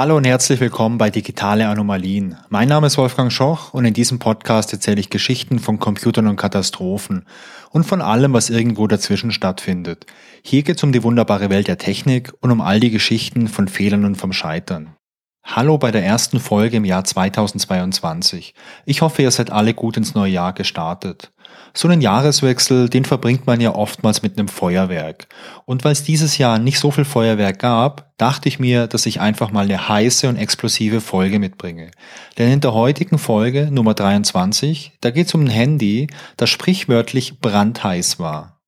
Hallo und herzlich willkommen bei Digitale Anomalien. Mein Name ist Wolfgang Schoch und in diesem Podcast erzähle ich Geschichten von Computern und Katastrophen und von allem, was irgendwo dazwischen stattfindet. Hier geht es um die wunderbare Welt der Technik und um all die Geschichten von Fehlern und vom Scheitern. Hallo bei der ersten Folge im Jahr 2022. Ich hoffe, ihr seid alle gut ins neue Jahr gestartet. So einen Jahreswechsel, den verbringt man ja oftmals mit einem Feuerwerk. Und weil es dieses Jahr nicht so viel Feuerwerk gab, dachte ich mir, dass ich einfach mal eine heiße und explosive Folge mitbringe. Denn in der heutigen Folge, Nummer 23, da geht es um ein Handy, das sprichwörtlich brandheiß war.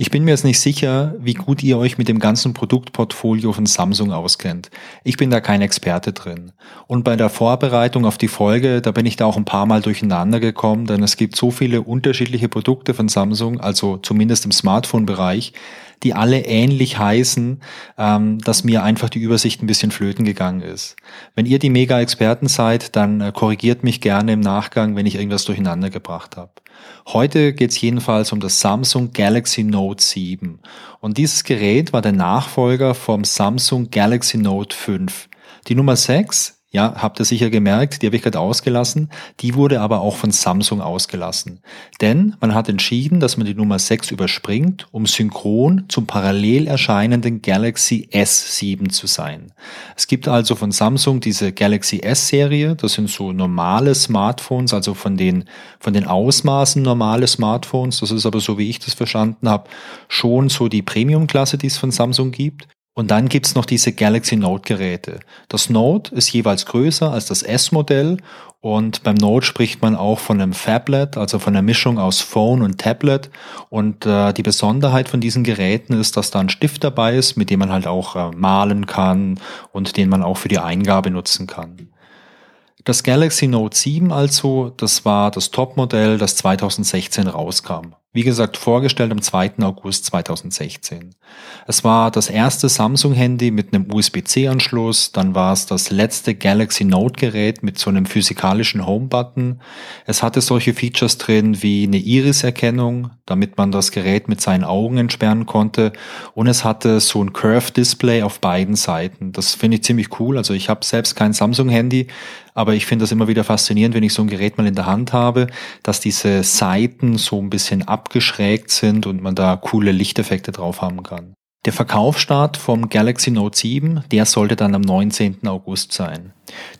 Ich bin mir jetzt nicht sicher, wie gut ihr euch mit dem ganzen Produktportfolio von Samsung auskennt. Ich bin da kein Experte drin. Und bei der Vorbereitung auf die Folge, da bin ich da auch ein paar Mal durcheinander gekommen, denn es gibt so viele unterschiedliche Produkte von Samsung, also zumindest im Smartphone-Bereich, die alle ähnlich heißen, ähm, dass mir einfach die Übersicht ein bisschen flöten gegangen ist. Wenn ihr die Mega-Experten seid, dann äh, korrigiert mich gerne im Nachgang, wenn ich irgendwas durcheinander gebracht habe. Heute geht es jedenfalls um das Samsung Galaxy Note 7. Und dieses Gerät war der Nachfolger vom Samsung Galaxy Note 5. Die Nummer 6 ja, habt ihr sicher gemerkt, die habe ich gerade ausgelassen. Die wurde aber auch von Samsung ausgelassen. Denn man hat entschieden, dass man die Nummer 6 überspringt, um synchron zum parallel erscheinenden Galaxy S7 zu sein. Es gibt also von Samsung diese Galaxy S-Serie. Das sind so normale Smartphones, also von den, von den Ausmaßen normale Smartphones. Das ist aber so, wie ich das verstanden habe, schon so die Premium-Klasse, die es von Samsung gibt. Und dann gibt's noch diese Galaxy Note-Geräte. Das Note ist jeweils größer als das S-Modell und beim Note spricht man auch von einem Phablet, also von einer Mischung aus Phone und Tablet. Und äh, die Besonderheit von diesen Geräten ist, dass da ein Stift dabei ist, mit dem man halt auch äh, malen kann und den man auch für die Eingabe nutzen kann. Das Galaxy Note 7 also, das war das Topmodell, das 2016 rauskam. Wie gesagt, vorgestellt am 2. August 2016. Es war das erste Samsung-Handy mit einem USB-C-Anschluss, dann war es das letzte Galaxy Note-Gerät mit so einem physikalischen Home-Button. Es hatte solche Features drin wie eine Iris-Erkennung, damit man das Gerät mit seinen Augen entsperren konnte. Und es hatte so ein Curve-Display auf beiden Seiten. Das finde ich ziemlich cool. Also ich habe selbst kein Samsung-Handy, aber ich finde das immer wieder faszinierend, wenn ich so ein Gerät mal in der Hand habe, dass diese Seiten so ein bisschen abgeschrägt sind und man da coole Lichteffekte drauf haben kann. Der Verkaufsstart vom Galaxy Note 7, der sollte dann am 19. August sein.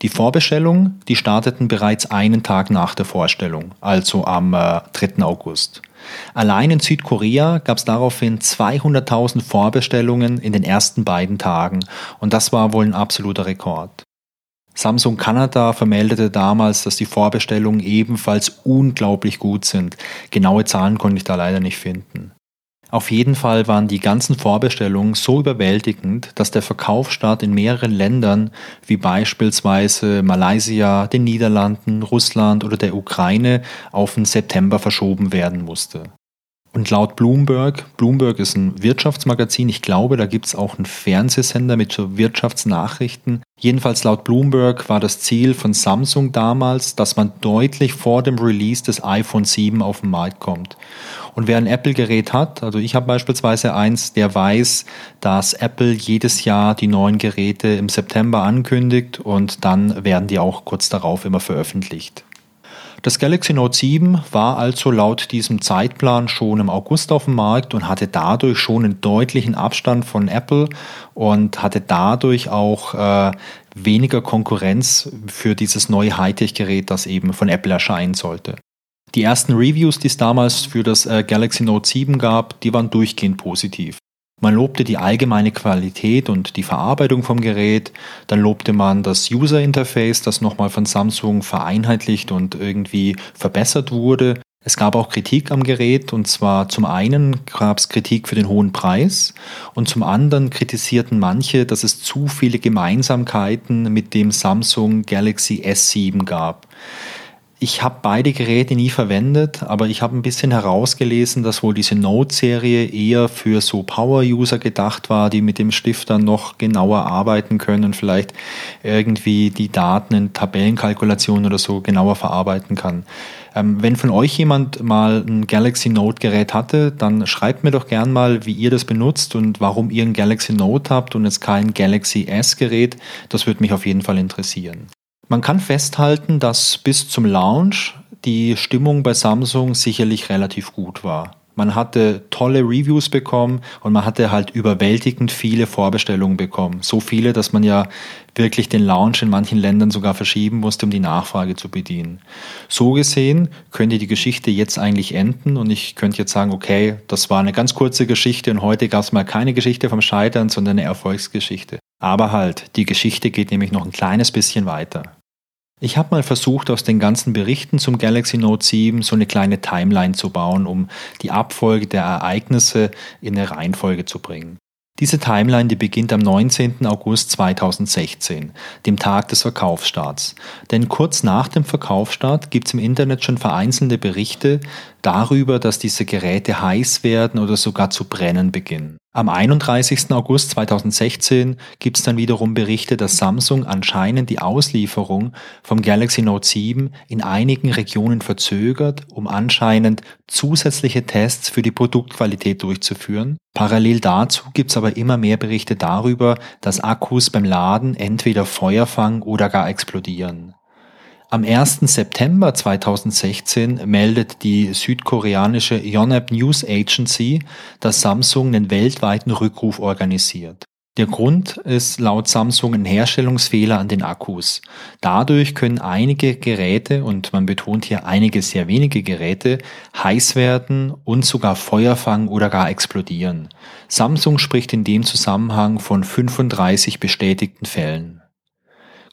Die Vorbestellungen, die starteten bereits einen Tag nach der Vorstellung, also am äh, 3. August. Allein in Südkorea gab es daraufhin 200.000 Vorbestellungen in den ersten beiden Tagen und das war wohl ein absoluter Rekord. Samsung Kanada vermeldete damals, dass die Vorbestellungen ebenfalls unglaublich gut sind. Genaue Zahlen konnte ich da leider nicht finden. Auf jeden Fall waren die ganzen Vorbestellungen so überwältigend, dass der Verkaufsstart in mehreren Ländern wie beispielsweise Malaysia, den Niederlanden, Russland oder der Ukraine auf den September verschoben werden musste. Und laut Bloomberg, Bloomberg ist ein Wirtschaftsmagazin, ich glaube, da gibt es auch einen Fernsehsender mit so Wirtschaftsnachrichten. Jedenfalls laut Bloomberg war das Ziel von Samsung damals, dass man deutlich vor dem Release des iPhone 7 auf den Markt kommt. Und wer ein Apple-Gerät hat, also ich habe beispielsweise eins, der weiß, dass Apple jedes Jahr die neuen Geräte im September ankündigt und dann werden die auch kurz darauf immer veröffentlicht. Das Galaxy Note 7 war also laut diesem Zeitplan schon im August auf dem Markt und hatte dadurch schon einen deutlichen Abstand von Apple und hatte dadurch auch äh, weniger Konkurrenz für dieses neue Hightech-Gerät, das eben von Apple erscheinen sollte. Die ersten Reviews, die es damals für das äh, Galaxy Note 7 gab, die waren durchgehend positiv. Man lobte die allgemeine Qualität und die Verarbeitung vom Gerät. Dann lobte man das User Interface, das nochmal von Samsung vereinheitlicht und irgendwie verbessert wurde. Es gab auch Kritik am Gerät und zwar zum einen gab es Kritik für den hohen Preis und zum anderen kritisierten manche, dass es zu viele Gemeinsamkeiten mit dem Samsung Galaxy S7 gab. Ich habe beide Geräte nie verwendet, aber ich habe ein bisschen herausgelesen, dass wohl diese Note-Serie eher für so Power-User gedacht war, die mit dem Stift dann noch genauer arbeiten können, vielleicht irgendwie die Daten in Tabellenkalkulationen oder so genauer verarbeiten kann. Ähm, wenn von euch jemand mal ein Galaxy Note Gerät hatte, dann schreibt mir doch gern mal, wie ihr das benutzt und warum ihr ein Galaxy Note habt und jetzt kein Galaxy S Gerät. Das würde mich auf jeden Fall interessieren. Man kann festhalten, dass bis zum Launch die Stimmung bei Samsung sicherlich relativ gut war. Man hatte tolle Reviews bekommen und man hatte halt überwältigend viele Vorbestellungen bekommen. So viele, dass man ja wirklich den Launch in manchen Ländern sogar verschieben musste, um die Nachfrage zu bedienen. So gesehen könnte die Geschichte jetzt eigentlich enden und ich könnte jetzt sagen, okay, das war eine ganz kurze Geschichte und heute gab es mal keine Geschichte vom Scheitern, sondern eine Erfolgsgeschichte. Aber halt, die Geschichte geht nämlich noch ein kleines bisschen weiter. Ich habe mal versucht, aus den ganzen Berichten zum Galaxy Note 7 so eine kleine Timeline zu bauen, um die Abfolge der Ereignisse in eine Reihenfolge zu bringen. Diese Timeline, die beginnt am 19. August 2016, dem Tag des Verkaufsstarts. Denn kurz nach dem Verkaufsstart gibt es im Internet schon vereinzelte Berichte darüber, dass diese Geräte heiß werden oder sogar zu brennen beginnen. Am 31. August 2016 gibt es dann wiederum Berichte, dass Samsung anscheinend die Auslieferung vom Galaxy Note 7 in einigen Regionen verzögert, um anscheinend zusätzliche Tests für die Produktqualität durchzuführen. Parallel dazu gibt es aber immer mehr Berichte darüber, dass Akkus beim Laden entweder Feuer fangen oder gar explodieren. Am 1. September 2016 meldet die südkoreanische Yonhap News Agency, dass Samsung einen weltweiten Rückruf organisiert. Der Grund ist laut Samsung ein Herstellungsfehler an den Akkus. Dadurch können einige Geräte, und man betont hier einige sehr wenige Geräte, heiß werden und sogar Feuer fangen oder gar explodieren. Samsung spricht in dem Zusammenhang von 35 bestätigten Fällen.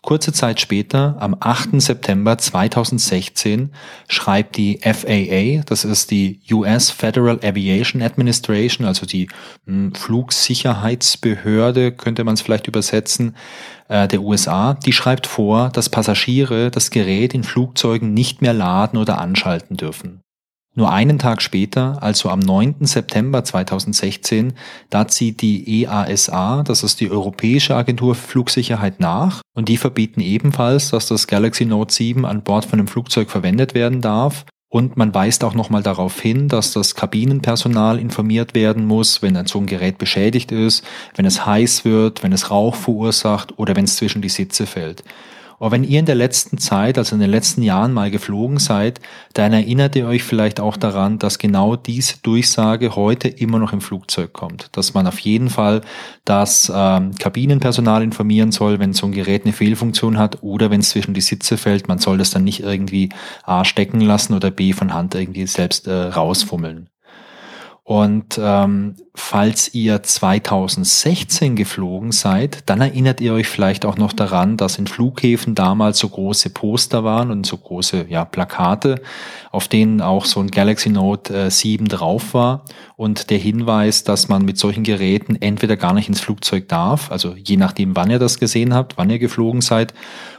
Kurze Zeit später, am 8. September 2016, schreibt die FAA, das ist die US Federal Aviation Administration, also die hm, Flugsicherheitsbehörde, könnte man es vielleicht übersetzen, äh, der USA, die schreibt vor, dass Passagiere das Gerät in Flugzeugen nicht mehr laden oder anschalten dürfen. Nur einen Tag später, also am 9. September 2016, da zieht die EASA, das ist die Europäische Agentur für Flugsicherheit, nach und die verbieten ebenfalls, dass das Galaxy Note 7 an Bord von einem Flugzeug verwendet werden darf. Und man weist auch nochmal darauf hin, dass das Kabinenpersonal informiert werden muss, wenn ein so ein Gerät beschädigt ist, wenn es heiß wird, wenn es Rauch verursacht oder wenn es zwischen die Sitze fällt. Aber wenn ihr in der letzten Zeit, also in den letzten Jahren mal geflogen seid, dann erinnert ihr euch vielleicht auch daran, dass genau diese Durchsage heute immer noch im Flugzeug kommt. Dass man auf jeden Fall das ähm, Kabinenpersonal informieren soll, wenn so ein Gerät eine Fehlfunktion hat oder wenn es zwischen die Sitze fällt. Man soll das dann nicht irgendwie A stecken lassen oder B von Hand irgendwie selbst äh, rausfummeln. Und ähm, falls ihr 2016 geflogen seid, dann erinnert ihr euch vielleicht auch noch daran, dass in Flughäfen damals so große Poster waren und so große ja, Plakate, auf denen auch so ein Galaxy Note äh, 7 drauf war und der Hinweis, dass man mit solchen Geräten entweder gar nicht ins Flugzeug darf, also je nachdem, wann ihr das gesehen habt, wann ihr geflogen seid,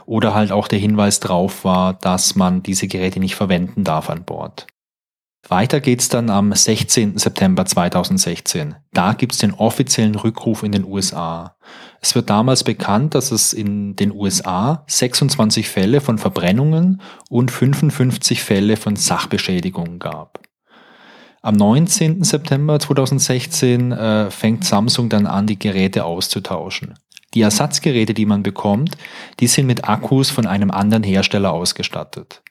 oder halt auch der Hinweis drauf war, dass man diese Geräte nicht verwenden darf an Bord. Weiter geht's dann am 16. September 2016. Da gibt's den offiziellen Rückruf in den USA. Es wird damals bekannt, dass es in den USA 26 Fälle von Verbrennungen und 55 Fälle von Sachbeschädigungen gab. Am 19. September 2016 äh, fängt Samsung dann an, die Geräte auszutauschen. Die Ersatzgeräte, die man bekommt, die sind mit Akkus von einem anderen Hersteller ausgestattet.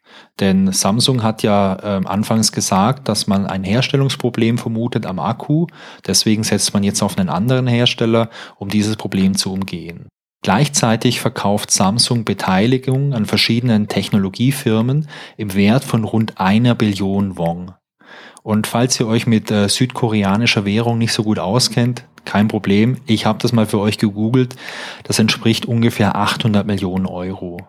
Denn Samsung hat ja äh, anfangs gesagt, dass man ein Herstellungsproblem vermutet am Akku. Deswegen setzt man jetzt auf einen anderen Hersteller, um dieses Problem zu umgehen. Gleichzeitig verkauft Samsung Beteiligung an verschiedenen Technologiefirmen im Wert von rund einer Billion Won. Und falls ihr euch mit äh, südkoreanischer Währung nicht so gut auskennt, kein Problem. Ich habe das mal für euch gegoogelt. Das entspricht ungefähr 800 Millionen Euro.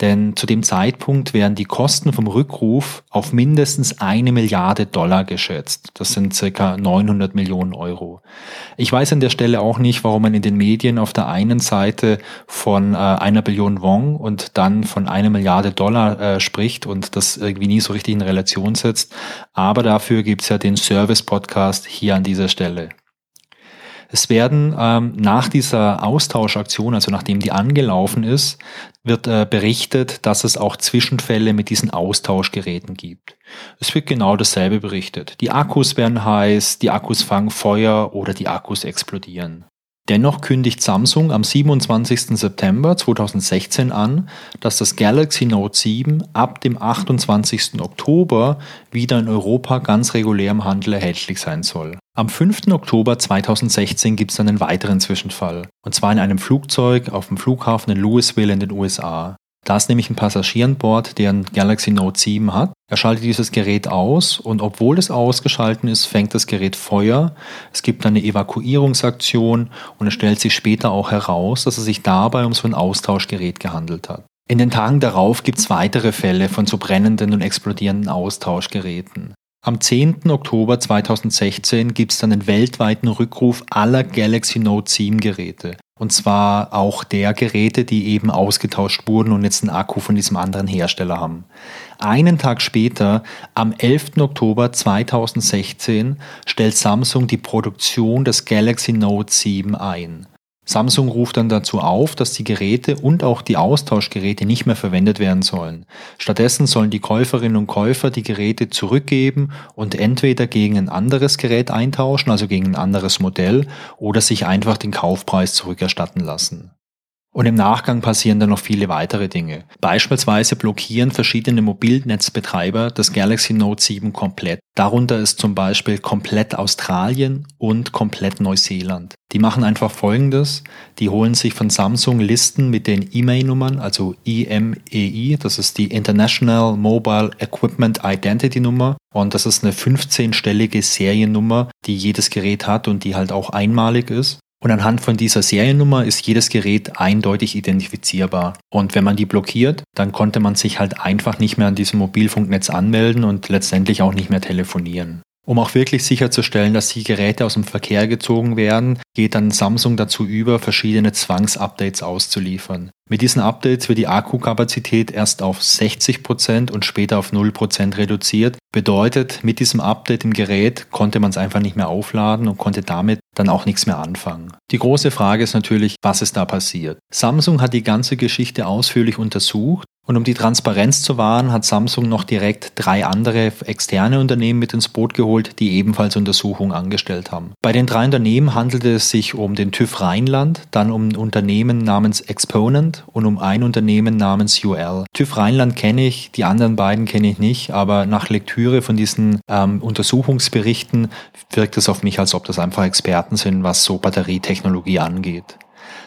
Denn zu dem Zeitpunkt werden die Kosten vom Rückruf auf mindestens eine Milliarde Dollar geschätzt. Das sind circa 900 Millionen Euro. Ich weiß an der Stelle auch nicht, warum man in den Medien auf der einen Seite von äh, einer Billion Wong und dann von einer Milliarde Dollar äh, spricht und das irgendwie nie so richtig in Relation setzt. Aber dafür gibt's ja den Service-Podcast hier an dieser Stelle. Es werden ähm, nach dieser Austauschaktion, also nachdem die angelaufen ist, wird äh, berichtet, dass es auch Zwischenfälle mit diesen Austauschgeräten gibt. Es wird genau dasselbe berichtet. Die Akkus werden heiß, die Akkus fangen Feuer oder die Akkus explodieren. Dennoch kündigt Samsung am 27. September 2016 an, dass das Galaxy Note 7 ab dem 28. Oktober wieder in Europa ganz regulär im Handel erhältlich sein soll. Am 5. Oktober 2016 gibt es einen weiteren Zwischenfall, und zwar in einem Flugzeug auf dem Flughafen in Louisville in den USA. Da ist nämlich ein Passagier an Bord, der ein Galaxy Note 7 hat. Er schaltet dieses Gerät aus und obwohl es ausgeschalten ist, fängt das Gerät Feuer. Es gibt eine Evakuierungsaktion und es stellt sich später auch heraus, dass es sich dabei um so ein Austauschgerät gehandelt hat. In den Tagen darauf gibt es weitere Fälle von so brennenden und explodierenden Austauschgeräten. Am 10. Oktober 2016 gibt es dann einen weltweiten Rückruf aller Galaxy Note 7 Geräte. Und zwar auch der Geräte, die eben ausgetauscht wurden und jetzt einen Akku von diesem anderen Hersteller haben. Einen Tag später, am 11. Oktober 2016, stellt Samsung die Produktion des Galaxy Note 7 ein. Samsung ruft dann dazu auf, dass die Geräte und auch die Austauschgeräte nicht mehr verwendet werden sollen. Stattdessen sollen die Käuferinnen und Käufer die Geräte zurückgeben und entweder gegen ein anderes Gerät eintauschen, also gegen ein anderes Modell, oder sich einfach den Kaufpreis zurückerstatten lassen. Und im Nachgang passieren dann noch viele weitere Dinge. Beispielsweise blockieren verschiedene Mobilnetzbetreiber das Galaxy Note 7 komplett. Darunter ist zum Beispiel komplett Australien und komplett Neuseeland. Die machen einfach Folgendes. Die holen sich von Samsung Listen mit den E-Mail-Nummern, also IMEI, das ist die International Mobile Equipment Identity Nummer. Und das ist eine 15-stellige Seriennummer, die jedes Gerät hat und die halt auch einmalig ist. Und anhand von dieser Seriennummer ist jedes Gerät eindeutig identifizierbar. Und wenn man die blockiert, dann konnte man sich halt einfach nicht mehr an diesem Mobilfunknetz anmelden und letztendlich auch nicht mehr telefonieren. Um auch wirklich sicherzustellen, dass die Geräte aus dem Verkehr gezogen werden, geht dann Samsung dazu über, verschiedene Zwangsupdates auszuliefern. Mit diesen Updates wird die Akkukapazität erst auf 60% und später auf 0% reduziert. Bedeutet, mit diesem Update im Gerät konnte man es einfach nicht mehr aufladen und konnte damit dann auch nichts mehr anfangen. Die große Frage ist natürlich, was ist da passiert? Samsung hat die ganze Geschichte ausführlich untersucht und um die Transparenz zu wahren, hat Samsung noch direkt drei andere externe Unternehmen mit ins Boot geholt, die ebenfalls Untersuchungen angestellt haben. Bei den drei Unternehmen handelte es sich um den TÜV Rheinland, dann um ein Unternehmen namens Exponent und um ein Unternehmen namens UL. TÜV Rheinland kenne ich, die anderen beiden kenne ich nicht, aber nach Lektüre von diesen ähm, Untersuchungsberichten wirkt es auf mich, als ob das einfach Experten sind, was so Batterietechnologie angeht.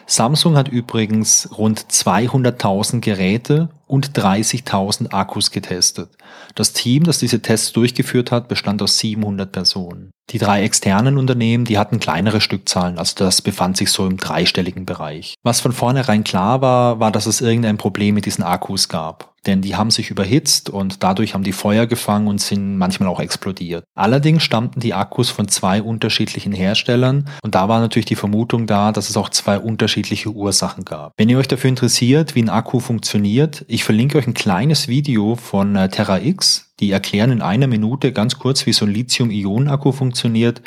Samsung hat übrigens rund 200.000 Geräte und 30.000 Akkus getestet. Das Team, das diese Tests durchgeführt hat, bestand aus 700 Personen. Die drei externen Unternehmen, die hatten kleinere Stückzahlen, also das befand sich so im dreistelligen Bereich. Was von vornherein klar war, war, dass es irgendein Problem mit diesen Akkus gab. Denn die haben sich überhitzt und dadurch haben die Feuer gefangen und sind manchmal auch explodiert. Allerdings stammten die Akkus von zwei unterschiedlichen Herstellern und da war natürlich die Vermutung da, dass es auch zwei unterschiedliche Ursachen gab. Wenn ihr euch dafür interessiert, wie ein Akku funktioniert, ich verlinke euch ein kleines Video von äh, Terra X. Die erklären in einer Minute ganz kurz, wie so ein Lithium-Ionen-Akku funktioniert.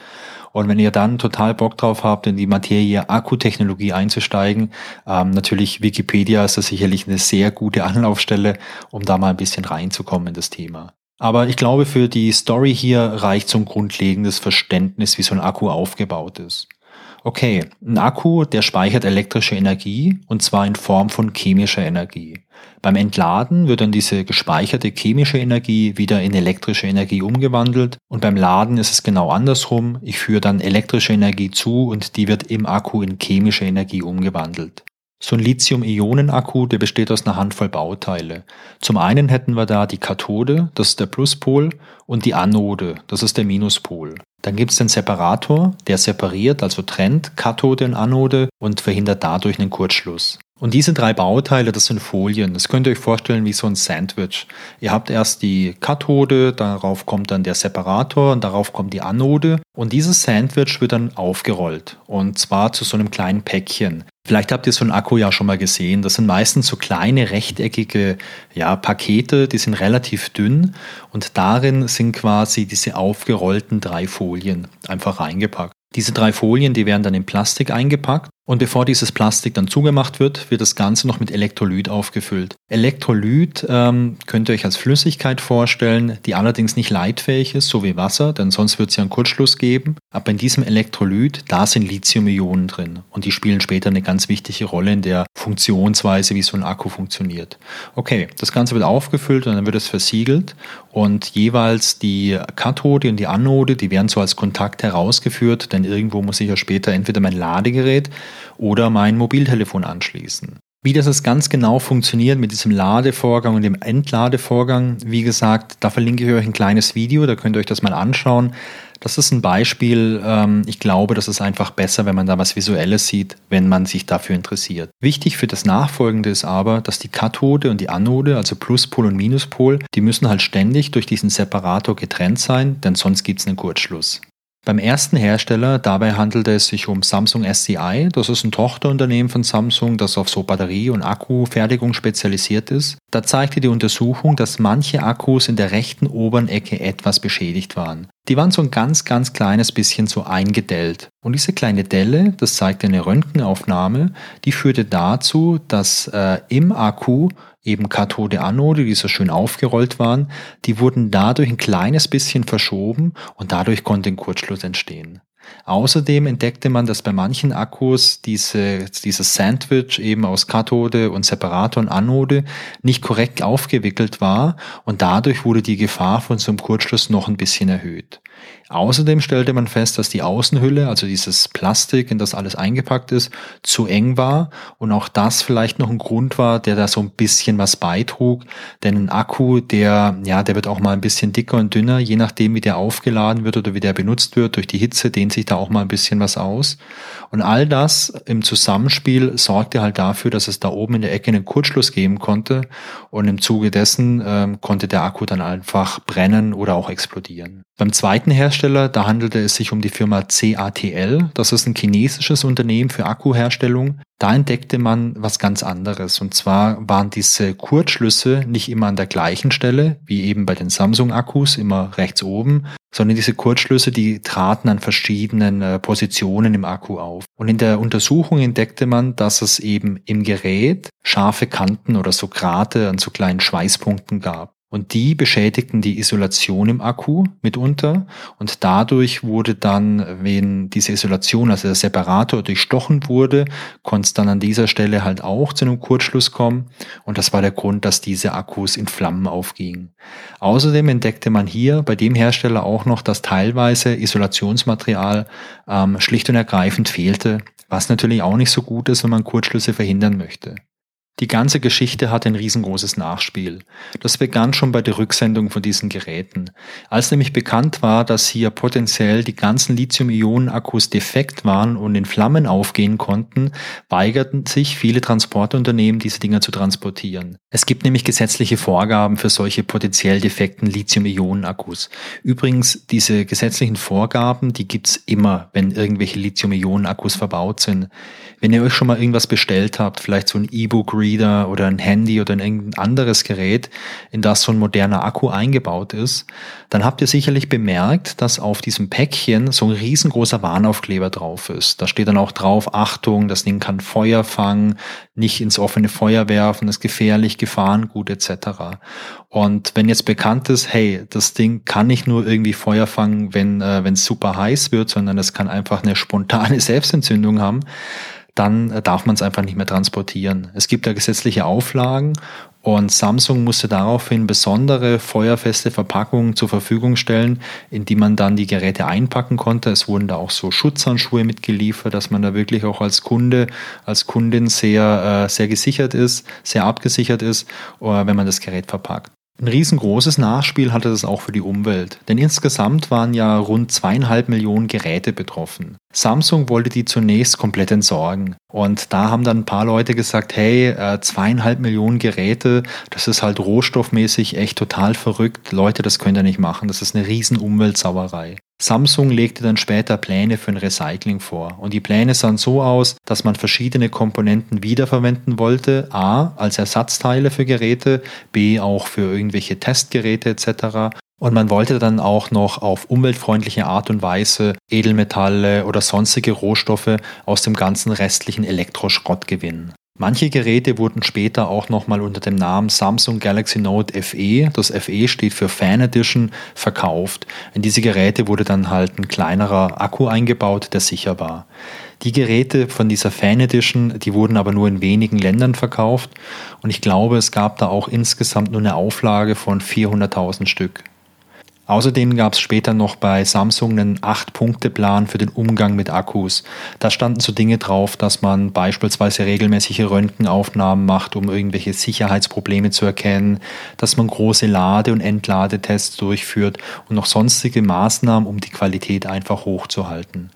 Und wenn ihr dann total Bock drauf habt, in die Materie Akkutechnologie einzusteigen, ähm, natürlich Wikipedia ist da sicherlich eine sehr gute Anlaufstelle, um da mal ein bisschen reinzukommen in das Thema. Aber ich glaube, für die Story hier reicht so ein grundlegendes Verständnis, wie so ein Akku aufgebaut ist. Okay, ein Akku, der speichert elektrische Energie und zwar in Form von chemischer Energie. Beim Entladen wird dann diese gespeicherte chemische Energie wieder in elektrische Energie umgewandelt und beim Laden ist es genau andersrum. Ich führe dann elektrische Energie zu und die wird im Akku in chemische Energie umgewandelt. So ein Lithium-Ionen-Akku, der besteht aus einer Handvoll Bauteile. Zum einen hätten wir da die Kathode, das ist der Pluspol, und die Anode, das ist der Minuspol. Dann gibt es den Separator, der separiert, also trennt Kathode und Anode und verhindert dadurch einen Kurzschluss. Und diese drei Bauteile, das sind Folien. Das könnt ihr euch vorstellen wie so ein Sandwich. Ihr habt erst die Kathode, darauf kommt dann der Separator und darauf kommt die Anode. Und dieses Sandwich wird dann aufgerollt. Und zwar zu so einem kleinen Päckchen. Vielleicht habt ihr so einen Akku ja schon mal gesehen. Das sind meistens so kleine rechteckige ja, Pakete, die sind relativ dünn und darin sind quasi diese aufgerollten drei Folien einfach reingepackt. Diese drei Folien, die werden dann in Plastik eingepackt und bevor dieses Plastik dann zugemacht wird, wird das Ganze noch mit Elektrolyt aufgefüllt. Elektrolyt ähm, könnt ihr euch als Flüssigkeit vorstellen, die allerdings nicht leitfähig ist, so wie Wasser, denn sonst wird es ja einen Kurzschluss geben. Aber in diesem Elektrolyt, da sind Lithium-Ionen drin und die spielen später eine ganz wichtige Rolle in der Funktionsweise, wie so ein Akku funktioniert. Okay, das Ganze wird aufgefüllt und dann wird es versiegelt und jeweils die Kathode und die Anode, die werden so als Kontakt herausgeführt, denn irgendwo muss ich ja später entweder mein Ladegerät oder mein Mobiltelefon anschließen. Wie das jetzt ganz genau funktioniert mit diesem Ladevorgang und dem Entladevorgang, wie gesagt, da verlinke ich euch ein kleines Video, da könnt ihr euch das mal anschauen. Das ist ein Beispiel. Ähm, ich glaube, das ist einfach besser, wenn man da was Visuelles sieht, wenn man sich dafür interessiert. Wichtig für das Nachfolgende ist aber, dass die Kathode und die Anode, also Pluspol und Minuspol, die müssen halt ständig durch diesen Separator getrennt sein, denn sonst gibt es einen Kurzschluss. Beim ersten Hersteller, dabei handelte es sich um Samsung SCI. Das ist ein Tochterunternehmen von Samsung, das auf so Batterie- und Akkufertigung spezialisiert ist. Da zeigte die Untersuchung, dass manche Akkus in der rechten oberen Ecke etwas beschädigt waren. Die waren so ein ganz, ganz kleines bisschen so eingedellt. Und diese kleine Delle, das zeigte eine Röntgenaufnahme, die führte dazu, dass äh, im Akku eben Kathode, Anode, die so schön aufgerollt waren, die wurden dadurch ein kleines bisschen verschoben und dadurch konnte ein Kurzschluss entstehen. Außerdem entdeckte man, dass bei manchen Akkus diese, dieses Sandwich eben aus Kathode und Separator und Anode nicht korrekt aufgewickelt war und dadurch wurde die Gefahr von so einem Kurzschluss noch ein bisschen erhöht. Außerdem stellte man fest, dass die Außenhülle, also dieses Plastik, in das alles eingepackt ist, zu eng war und auch das vielleicht noch ein Grund war, der da so ein bisschen was beitrug. Denn ein Akku, der, ja, der wird auch mal ein bisschen dicker und dünner, je nachdem, wie der aufgeladen wird oder wie der benutzt wird. Durch die Hitze dehnt sich da auch mal ein bisschen was aus. Und all das im Zusammenspiel sorgte halt dafür, dass es da oben in der Ecke einen Kurzschluss geben konnte und im Zuge dessen ähm, konnte der Akku dann einfach brennen oder auch explodieren. Beim zweiten Hersteller, da handelte es sich um die Firma CATL. Das ist ein chinesisches Unternehmen für Akkuherstellung. Da entdeckte man was ganz anderes. Und zwar waren diese Kurzschlüsse nicht immer an der gleichen Stelle, wie eben bei den Samsung-Akkus, immer rechts oben, sondern diese Kurzschlüsse, die traten an verschiedenen äh, Positionen im Akku auf. Und in der Untersuchung entdeckte man, dass es eben im Gerät scharfe Kanten oder so Grate an so kleinen Schweißpunkten gab. Und die beschädigten die Isolation im Akku mitunter. Und dadurch wurde dann, wenn diese Isolation, also der Separator durchstochen wurde, konnte es dann an dieser Stelle halt auch zu einem Kurzschluss kommen. Und das war der Grund, dass diese Akkus in Flammen aufgingen. Außerdem entdeckte man hier bei dem Hersteller auch noch, dass teilweise Isolationsmaterial ähm, schlicht und ergreifend fehlte, was natürlich auch nicht so gut ist, wenn man Kurzschlüsse verhindern möchte. Die ganze Geschichte hat ein riesengroßes Nachspiel. Das begann schon bei der Rücksendung von diesen Geräten. Als nämlich bekannt war, dass hier potenziell die ganzen Lithium-Ionen-Akkus defekt waren und in Flammen aufgehen konnten, weigerten sich viele Transportunternehmen, diese Dinger zu transportieren. Es gibt nämlich gesetzliche Vorgaben für solche potenziell defekten Lithium-Ionen-Akkus. Übrigens, diese gesetzlichen Vorgaben, die gibt's immer, wenn irgendwelche Lithium-Ionen-Akkus verbaut sind. Wenn ihr euch schon mal irgendwas bestellt habt, vielleicht so ein E-Book-Reader oder ein Handy oder ein anderes Gerät, in das so ein moderner Akku eingebaut ist, dann habt ihr sicherlich bemerkt, dass auf diesem Päckchen so ein riesengroßer Warnaufkleber drauf ist. Da steht dann auch drauf, Achtung, das Ding kann Feuer fangen, nicht ins offene Feuer werfen, ist gefährlich, Gefahrengut etc. Und wenn jetzt bekannt ist, hey, das Ding kann nicht nur irgendwie Feuer fangen, wenn äh, es super heiß wird, sondern es kann einfach eine spontane Selbstentzündung haben, dann äh, darf man es einfach nicht mehr transportieren. Es gibt da gesetzliche Auflagen und Samsung musste daraufhin besondere feuerfeste Verpackungen zur Verfügung stellen, in die man dann die Geräte einpacken konnte. Es wurden da auch so Schutzhandschuhe mitgeliefert, dass man da wirklich auch als Kunde, als Kundin sehr, äh, sehr gesichert ist, sehr abgesichert ist, äh, wenn man das Gerät verpackt. Ein riesengroßes Nachspiel hatte das auch für die Umwelt, denn insgesamt waren ja rund zweieinhalb Millionen Geräte betroffen. Samsung wollte die zunächst komplett entsorgen. Und da haben dann ein paar Leute gesagt, hey, äh, zweieinhalb Millionen Geräte, das ist halt rohstoffmäßig echt total verrückt. Leute, das könnt ihr nicht machen. Das ist eine riesen Umweltsauerei. Samsung legte dann später Pläne für ein Recycling vor. Und die Pläne sahen so aus, dass man verschiedene Komponenten wiederverwenden wollte. A, als Ersatzteile für Geräte, B, auch für irgendwelche Testgeräte etc Und man wollte dann auch noch auf umweltfreundliche Art und Weise Edelmetalle oder sonstige Rohstoffe aus dem ganzen restlichen Elektroschrott gewinnen. Manche Geräte wurden später auch nochmal unter dem Namen Samsung Galaxy Note FE, das FE steht für Fan Edition, verkauft. In diese Geräte wurde dann halt ein kleinerer Akku eingebaut, der sicher war. Die Geräte von dieser Fan Edition, die wurden aber nur in wenigen Ländern verkauft und ich glaube, es gab da auch insgesamt nur eine Auflage von 400.000 Stück. Außerdem gab es später noch bei Samsung einen 8-Punkte-Plan für den Umgang mit Akkus. Da standen so Dinge drauf, dass man beispielsweise regelmäßige Röntgenaufnahmen macht, um irgendwelche Sicherheitsprobleme zu erkennen, dass man große Lade- und Entladetests durchführt und noch sonstige Maßnahmen, um die Qualität einfach hochzuhalten.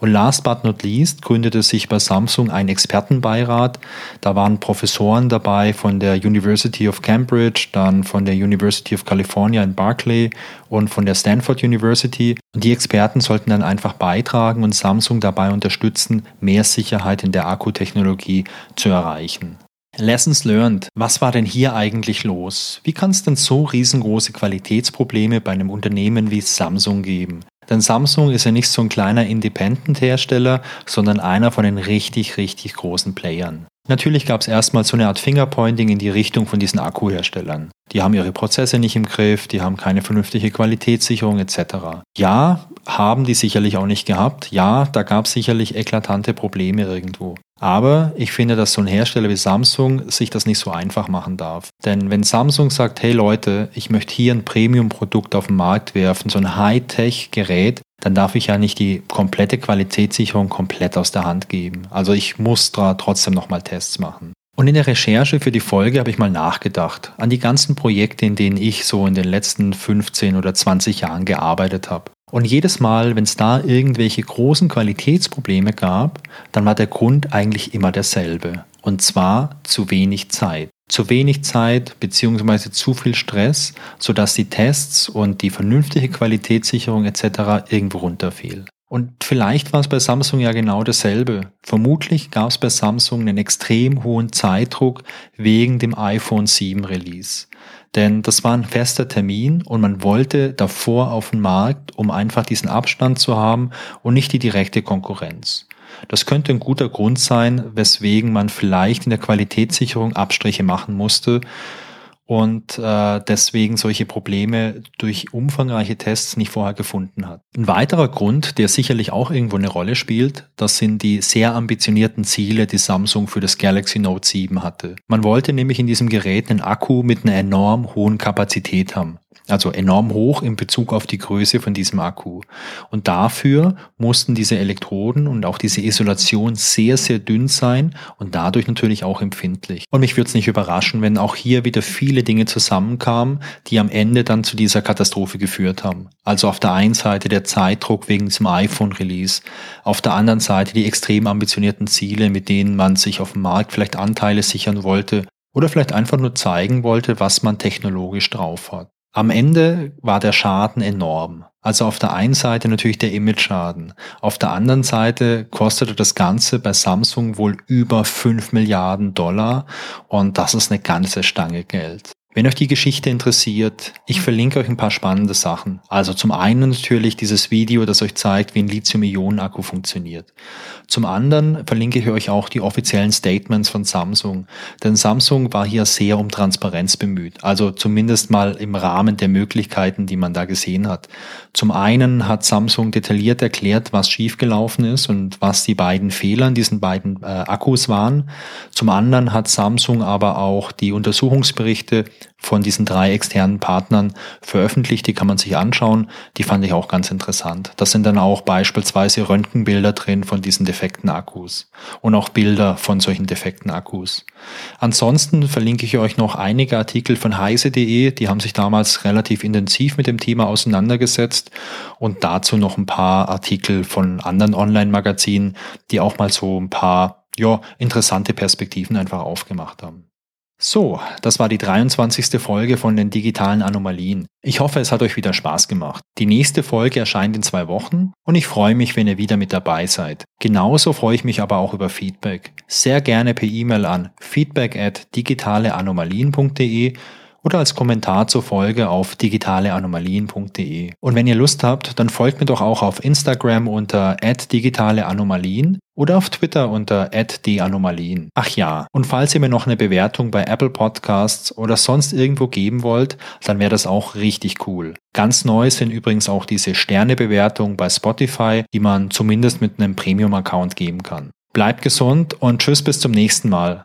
Und last but not least gründete sich bei Samsung ein Expertenbeirat. Da waren Professoren dabei von der University of Cambridge, dann von der University of California in Berkeley und von der Stanford University. Und die Experten sollten dann einfach beitragen und Samsung dabei unterstützen, mehr Sicherheit in der Akkutechnologie zu erreichen. Lessons learned. Was war denn hier eigentlich los? Wie kann es denn so riesengroße Qualitätsprobleme bei einem Unternehmen wie Samsung geben? Denn Samsung ist ja nicht so ein kleiner Independent-Hersteller, sondern einer von den richtig, richtig großen Playern. Natürlich gab es erstmal so eine Art Fingerpointing in die Richtung von diesen Akkuherstellern. Die haben ihre Prozesse nicht im Griff, die haben keine vernünftige Qualitätssicherung etc. Ja, haben die sicherlich auch nicht gehabt. Ja, da gab es sicherlich eklatante Probleme irgendwo. Aber ich finde, dass so ein Hersteller wie Samsung sich das nicht so einfach machen darf. Denn wenn Samsung sagt, hey Leute, ich möchte hier ein Premium-Produkt auf den Markt werfen, so ein Hightech-Gerät, dann darf ich ja nicht die komplette Qualitätssicherung komplett aus der Hand geben. Also ich muss da trotzdem nochmal Tests machen. Und in der Recherche für die Folge habe ich mal nachgedacht an die ganzen Projekte, in denen ich so in den letzten 15 oder 20 Jahren gearbeitet habe. Und jedes Mal, wenn es da irgendwelche großen Qualitätsprobleme gab, dann war der Grund eigentlich immer derselbe. Und zwar zu wenig Zeit. Zu wenig Zeit bzw. zu viel Stress, sodass die Tests und die vernünftige Qualitätssicherung etc. irgendwo runterfiel. Und vielleicht war es bei Samsung ja genau dasselbe. Vermutlich gab es bei Samsung einen extrem hohen Zeitdruck wegen dem iPhone 7 Release. Denn das war ein fester Termin und man wollte davor auf den Markt, um einfach diesen Abstand zu haben und nicht die direkte Konkurrenz. Das könnte ein guter Grund sein, weswegen man vielleicht in der Qualitätssicherung Abstriche machen musste und äh, deswegen solche Probleme durch umfangreiche Tests nicht vorher gefunden hat. Ein weiterer Grund, der sicherlich auch irgendwo eine Rolle spielt, das sind die sehr ambitionierten Ziele, die Samsung für das Galaxy Note 7 hatte. Man wollte nämlich in diesem Gerät einen Akku mit einer enorm hohen Kapazität haben. Also enorm hoch in Bezug auf die Größe von diesem Akku. Und dafür mussten diese Elektroden und auch diese Isolation sehr, sehr dünn sein und dadurch natürlich auch empfindlich. Und mich würde es nicht überraschen, wenn auch hier wieder viele Dinge zusammenkamen, die am Ende dann zu dieser Katastrophe geführt haben. Also auf der einen Seite der Zeitdruck wegen diesem iPhone-Release, auf der anderen Seite die extrem ambitionierten Ziele, mit denen man sich auf dem Markt vielleicht Anteile sichern wollte oder vielleicht einfach nur zeigen wollte, was man technologisch drauf hat. Am Ende war der Schaden enorm. Also auf der einen Seite natürlich der Image-Schaden. Auf der anderen Seite kostete das Ganze bei Samsung wohl über 5 Milliarden Dollar und das ist eine ganze Stange Geld. Wenn euch die Geschichte interessiert, ich verlinke euch ein paar spannende Sachen. Also zum einen natürlich dieses Video, das euch zeigt, wie ein Lithium-Ionen-Akku funktioniert. Zum anderen verlinke ich euch auch die offiziellen Statements von Samsung. Denn Samsung war hier sehr um Transparenz bemüht. Also zumindest mal im Rahmen der Möglichkeiten, die man da gesehen hat. Zum einen hat Samsung detailliert erklärt, was schiefgelaufen ist und was die beiden Fehler in diesen beiden äh, Akkus waren. Zum anderen hat Samsung aber auch die Untersuchungsberichte von diesen drei externen Partnern veröffentlicht. Die kann man sich anschauen. Die fand ich auch ganz interessant. Das sind dann auch beispielsweise Röntgenbilder drin von diesen defekten Akkus und auch Bilder von solchen defekten Akkus. Ansonsten verlinke ich euch noch einige Artikel von heise.de. Die haben sich damals relativ intensiv mit dem Thema auseinandergesetzt und dazu noch ein paar Artikel von anderen Online-Magazinen, die auch mal so ein paar ja, interessante Perspektiven einfach aufgemacht haben. So, das war die 23. Folge von den digitalen Anomalien. Ich hoffe, es hat euch wieder Spaß gemacht. Die nächste Folge erscheint in zwei Wochen und ich freue mich, wenn ihr wieder mit dabei seid. Genauso freue ich mich aber auch über Feedback. Sehr gerne per E-Mail an feedback at digitaleanomalien.de oder als Kommentar zur Folge auf digitaleanomalien.de. Und wenn ihr Lust habt, dann folgt mir doch auch auf Instagram unter digitaleanomalien oder auf Twitter unter @danomalien. Ach ja, und falls ihr mir noch eine Bewertung bei Apple Podcasts oder sonst irgendwo geben wollt, dann wäre das auch richtig cool. Ganz neu sind übrigens auch diese Sternebewertung bei Spotify, die man zumindest mit einem Premium-Account geben kann. Bleibt gesund und tschüss bis zum nächsten Mal.